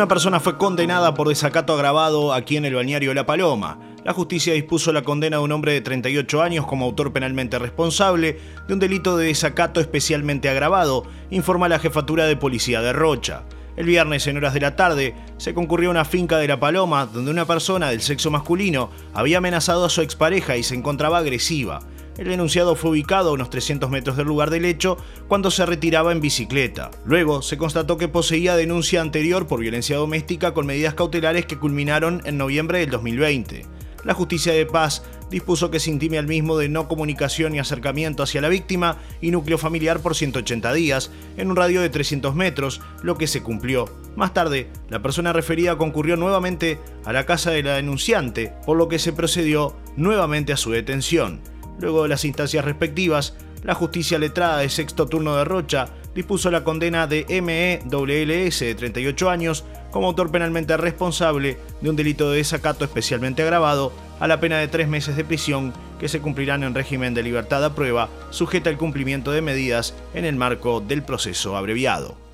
Una persona fue condenada por desacato agravado aquí en el balneario La Paloma. La justicia dispuso la condena de un hombre de 38 años como autor penalmente responsable de un delito de desacato especialmente agravado, informa la jefatura de policía de Rocha. El viernes en horas de la tarde se concurrió a una finca de La Paloma donde una persona del sexo masculino había amenazado a su expareja y se encontraba agresiva. El denunciado fue ubicado a unos 300 metros del lugar del hecho cuando se retiraba en bicicleta. Luego se constató que poseía denuncia anterior por violencia doméstica con medidas cautelares que culminaron en noviembre del 2020. La justicia de paz dispuso que se intime al mismo de no comunicación ni acercamiento hacia la víctima y núcleo familiar por 180 días, en un radio de 300 metros, lo que se cumplió. Más tarde, la persona referida concurrió nuevamente a la casa de la denunciante, por lo que se procedió nuevamente a su detención. Luego de las instancias respectivas, la justicia letrada de sexto turno de Rocha dispuso la condena de MEWLS de 38 años como autor penalmente responsable de un delito de desacato especialmente agravado a la pena de tres meses de prisión que se cumplirán en régimen de libertad a prueba, sujeta al cumplimiento de medidas en el marco del proceso abreviado.